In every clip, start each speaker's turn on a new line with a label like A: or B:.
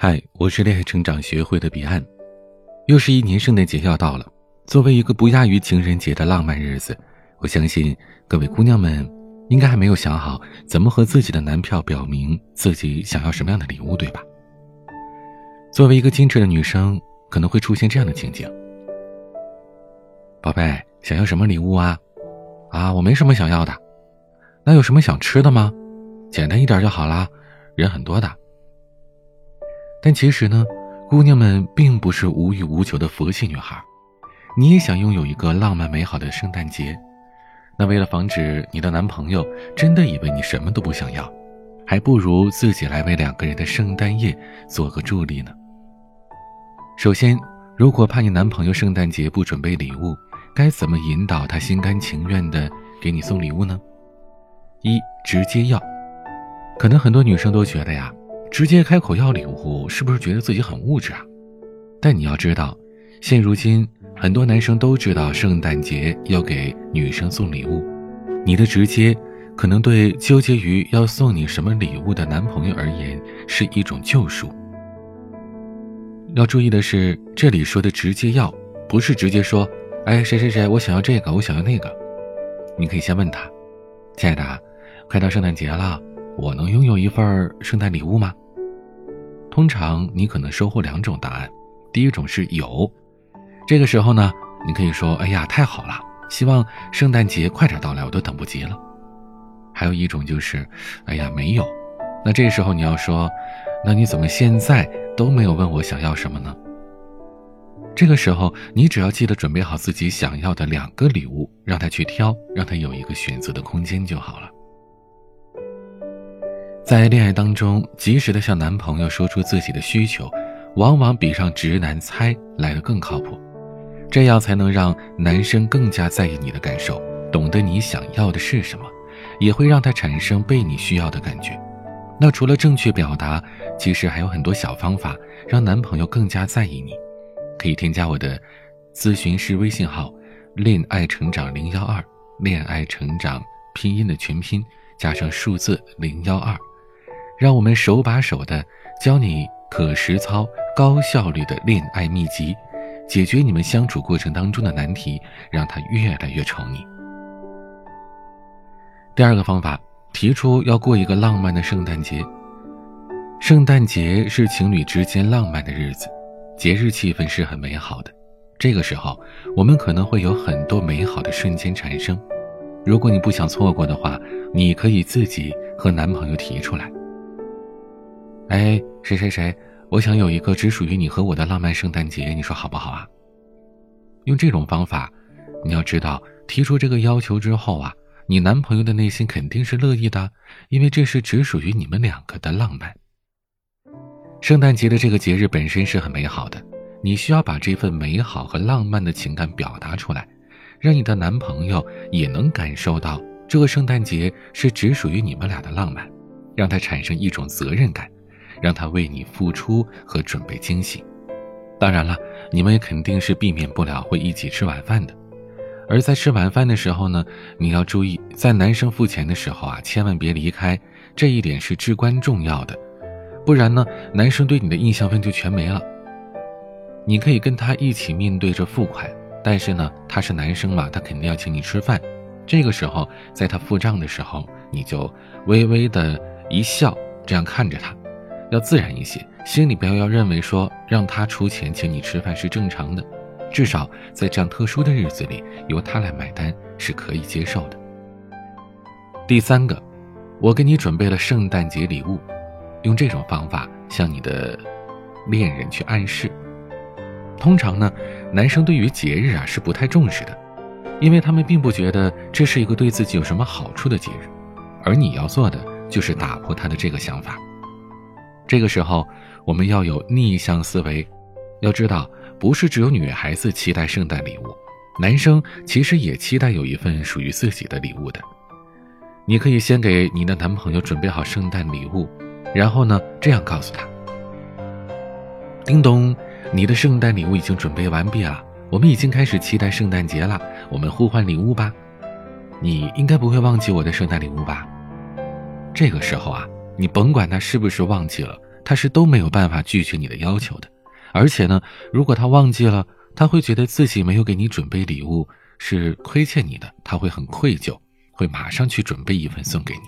A: 嗨，我是恋爱成长学会的彼岸，又是一年圣诞节要到了。作为一个不亚于情人节的浪漫日子，我相信各位姑娘们应该还没有想好怎么和自己的男票表明自己想要什么样的礼物，对吧？作为一个矜持的女生，可能会出现这样的情景：宝贝，想要什么礼物啊？啊，我没什么想要的。那有什么想吃的吗？简单一点就好啦，人很多的。但其实呢，姑娘们并不是无欲无求的佛系女孩，你也想拥有一个浪漫美好的圣诞节。那为了防止你的男朋友真的以为你什么都不想要，还不如自己来为两个人的圣诞夜做个助力呢。首先，如果怕你男朋友圣诞节不准备礼物，该怎么引导他心甘情愿的给你送礼物呢？一直接要，可能很多女生都觉得呀。直接开口要礼物，是不是觉得自己很物质啊？但你要知道，现如今很多男生都知道圣诞节要给女生送礼物，你的直接可能对纠结于要送你什么礼物的男朋友而言是一种救赎。要注意的是，这里说的直接要，不是直接说，哎，谁谁谁，我想要这个，我想要那个。你可以先问他，亲爱的，快到圣诞节了。我能拥有一份圣诞礼物吗？通常你可能收获两种答案，第一种是有，这个时候呢，你可以说：“哎呀，太好了，希望圣诞节快点到来，我都等不及了。”还有一种就是：“哎呀，没有。”那这时候你要说：“那你怎么现在都没有问我想要什么呢？”这个时候你只要记得准备好自己想要的两个礼物，让他去挑，让他有一个选择的空间就好了。在恋爱当中，及时的向男朋友说出自己的需求，往往比让直男猜来的更靠谱。这样才能让男生更加在意你的感受，懂得你想要的是什么，也会让他产生被你需要的感觉。那除了正确表达，其实还有很多小方法，让男朋友更加在意你。可以添加我的咨询师微信号“恋爱成长零幺二”，恋爱成长拼音的全拼加上数字零幺二。让我们手把手的教你可实操、高效率的恋爱秘籍，解决你们相处过程当中的难题，让他越来越宠你。第二个方法，提出要过一个浪漫的圣诞节。圣诞节是情侣之间浪漫的日子，节日气氛是很美好的。这个时候，我们可能会有很多美好的瞬间产生。如果你不想错过的话，你可以自己和男朋友提出来。哎，谁谁谁，我想有一个只属于你和我的浪漫圣诞节，你说好不好啊？用这种方法，你要知道，提出这个要求之后啊，你男朋友的内心肯定是乐意的，因为这是只属于你们两个的浪漫。圣诞节的这个节日本身是很美好的，你需要把这份美好和浪漫的情感表达出来，让你的男朋友也能感受到这个圣诞节是只属于你们俩的浪漫，让他产生一种责任感。让他为你付出和准备惊喜，当然了，你们也肯定是避免不了会一起吃晚饭的。而在吃晚饭的时候呢，你要注意，在男生付钱的时候啊，千万别离开，这一点是至关重要的。不然呢，男生对你的印象分就全没了。你可以跟他一起面对着付款，但是呢，他是男生嘛，他肯定要请你吃饭。这个时候，在他付账的时候，你就微微的一笑，这样看着他。要自然一些，心里不要要认为说让他出钱请你吃饭是正常的，至少在这样特殊的日子里，由他来买单是可以接受的。第三个，我给你准备了圣诞节礼物，用这种方法向你的恋人去暗示。通常呢，男生对于节日啊是不太重视的，因为他们并不觉得这是一个对自己有什么好处的节日，而你要做的就是打破他的这个想法。这个时候，我们要有逆向思维，要知道，不是只有女孩子期待圣诞礼物，男生其实也期待有一份属于自己的礼物的。你可以先给你的男朋友准备好圣诞礼物，然后呢，这样告诉他：“叮咚，你的圣诞礼物已经准备完毕了，我们已经开始期待圣诞节了，我们互换礼物吧。你应该不会忘记我的圣诞礼物吧？”这个时候啊。你甭管他是不是忘记了，他是都没有办法拒绝你的要求的。而且呢，如果他忘记了，他会觉得自己没有给你准备礼物是亏欠你的，他会很愧疚，会马上去准备一份送给你。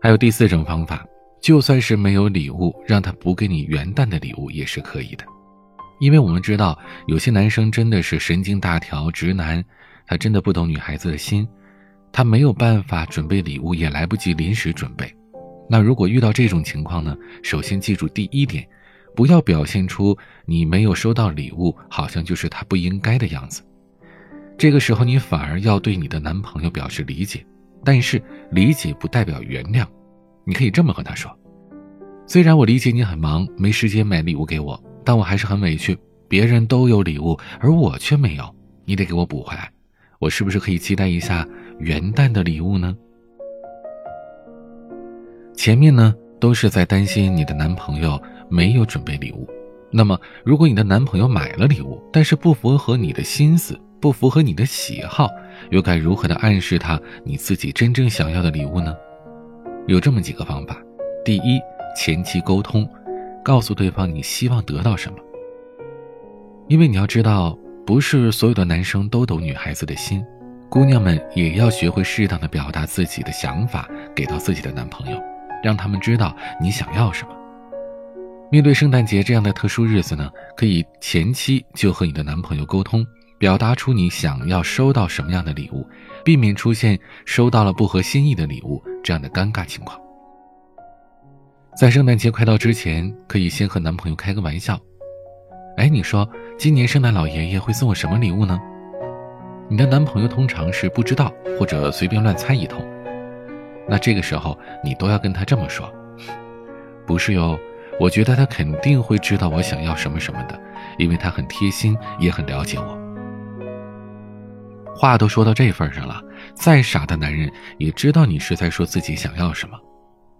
A: 还有第四种方法，就算是没有礼物，让他补给你元旦的礼物也是可以的，因为我们知道有些男生真的是神经大条、直男，他真的不懂女孩子的心，他没有办法准备礼物，也来不及临时准备。那如果遇到这种情况呢？首先记住第一点。不要表现出你没有收到礼物，好像就是他不应该的样子。这个时候，你反而要对你的男朋友表示理解，但是理解不代表原谅。你可以这么和他说：“虽然我理解你很忙，没时间买礼物给我，但我还是很委屈。别人都有礼物，而我却没有，你得给我补回来。我是不是可以期待一下元旦的礼物呢？”前面呢，都是在担心你的男朋友。没有准备礼物，那么如果你的男朋友买了礼物，但是不符合你的心思，不符合你的喜好，又该如何的暗示他你自己真正想要的礼物呢？有这么几个方法：第一，前期沟通，告诉对方你希望得到什么。因为你要知道，不是所有的男生都懂女孩子的心，姑娘们也要学会适当的表达自己的想法，给到自己的男朋友，让他们知道你想要什么。面对圣诞节这样的特殊日子呢，可以前期就和你的男朋友沟通，表达出你想要收到什么样的礼物，避免出现收到了不合心意的礼物这样的尴尬情况。在圣诞节快到之前，可以先和男朋友开个玩笑，哎，你说今年圣诞老爷爷会送我什么礼物呢？你的男朋友通常是不知道或者随便乱猜一通，那这个时候你都要跟他这么说，不是哟。我觉得他肯定会知道我想要什么什么的，因为他很贴心，也很了解我。话都说到这份上了，再傻的男人也知道你是在说自己想要什么。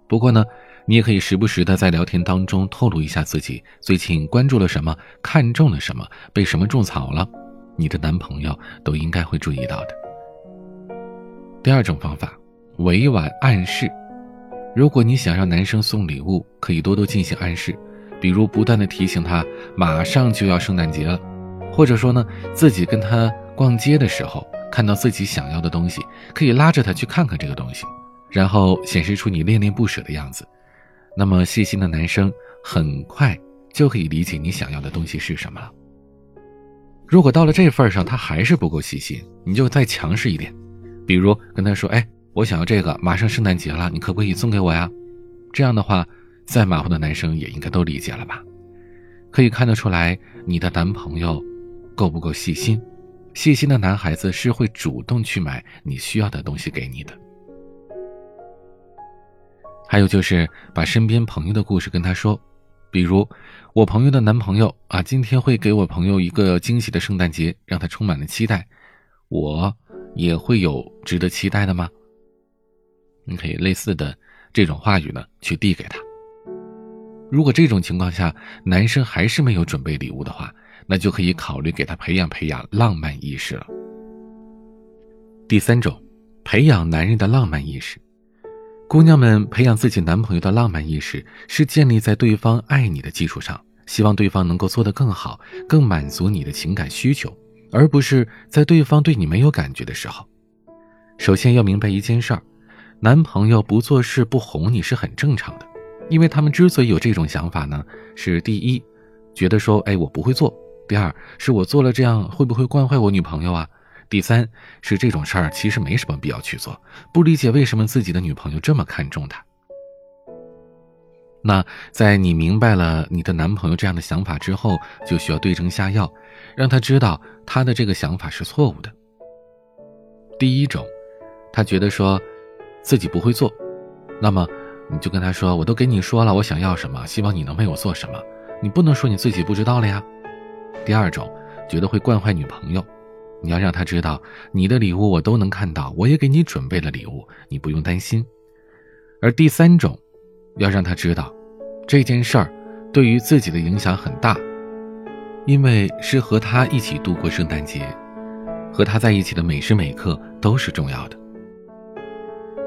A: 不过呢，你也可以时不时的在聊天当中透露一下自己最近关注了什么，看中了什么，被什么种草了，你的男朋友都应该会注意到的。第二种方法，委婉暗示。如果你想让男生送礼物，可以多多进行暗示，比如不断的提醒他马上就要圣诞节了，或者说呢，自己跟他逛街的时候看到自己想要的东西，可以拉着他去看看这个东西，然后显示出你恋恋不舍的样子。那么细心的男生很快就可以理解你想要的东西是什么了。如果到了这份上他还是不够细心，你就再强势一点，比如跟他说：“哎。”我想要这个，马上圣诞节了，你可不可以送给我呀？这样的话，再马虎的男生也应该都理解了吧？可以看得出来，你的男朋友够不够细心？细心的男孩子是会主动去买你需要的东西给你的。还有就是把身边朋友的故事跟他说，比如我朋友的男朋友啊，今天会给我朋友一个惊喜的圣诞节，让他充满了期待。我也会有值得期待的吗？你可以类似的这种话语呢，去递给他。如果这种情况下男生还是没有准备礼物的话，那就可以考虑给他培养培养浪漫意识了。第三种，培养男人的浪漫意识。姑娘们培养自己男朋友的浪漫意识，是建立在对方爱你的基础上，希望对方能够做得更好，更满足你的情感需求，而不是在对方对你没有感觉的时候。首先要明白一件事儿。男朋友不做事不哄你是很正常的，因为他们之所以有这种想法呢，是第一，觉得说，哎，我不会做；第二，是我做了这样会不会惯坏我女朋友啊？第三，是这种事儿其实没什么必要去做，不理解为什么自己的女朋友这么看重他。那在你明白了你的男朋友这样的想法之后，就需要对症下药，让他知道他的这个想法是错误的。第一种，他觉得说。自己不会做，那么你就跟他说：“我都跟你说了，我想要什么，希望你能为我做什么。你不能说你自己不知道了呀。”第二种，觉得会惯坏女朋友，你要让他知道你的礼物我都能看到，我也给你准备了礼物，你不用担心。而第三种，要让他知道这件事儿对于自己的影响很大，因为是和他一起度过圣诞节，和他在一起的每时每刻都是重要的。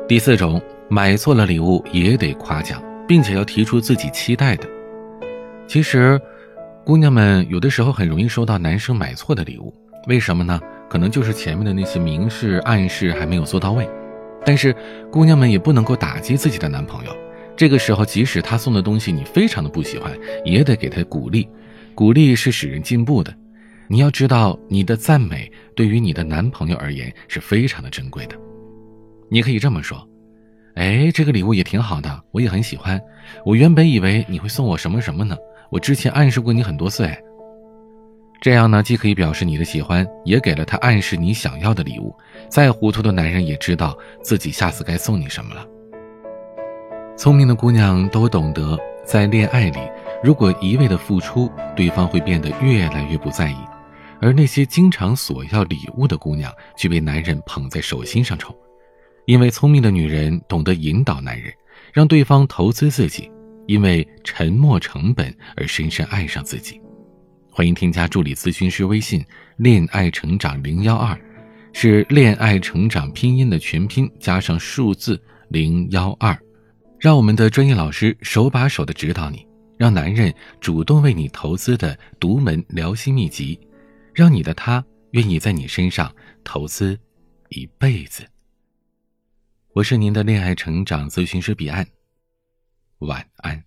A: 第四种，买错了礼物也得夸奖，并且要提出自己期待的。其实，姑娘们有的时候很容易收到男生买错的礼物，为什么呢？可能就是前面的那些明示暗示还没有做到位。但是，姑娘们也不能够打击自己的男朋友。这个时候，即使他送的东西你非常的不喜欢，也得给他鼓励。鼓励是使人进步的。你要知道，你的赞美对于你的男朋友而言是非常的珍贵的。你可以这么说：“哎，这个礼物也挺好的，我也很喜欢。我原本以为你会送我什么什么呢？我之前暗示过你很多次，哎。”这样呢，既可以表示你的喜欢，也给了他暗示你想要的礼物。再糊涂的男人也知道自己下次该送你什么了。聪明的姑娘都懂得，在恋爱里，如果一味的付出，对方会变得越来越不在意；而那些经常索要礼物的姑娘，却被男人捧在手心上宠。因为聪明的女人懂得引导男人，让对方投资自己，因为沉默成本而深深爱上自己。欢迎添加助理咨询师微信“恋爱成长零幺二”，是恋爱成长拼音的全拼加上数字零幺二。让我们的专业老师手把手的指导你，让男人主动为你投资的独门聊心秘籍，让你的他愿意在你身上投资一辈子。我是您的恋爱成长咨询师彼岸，晚安。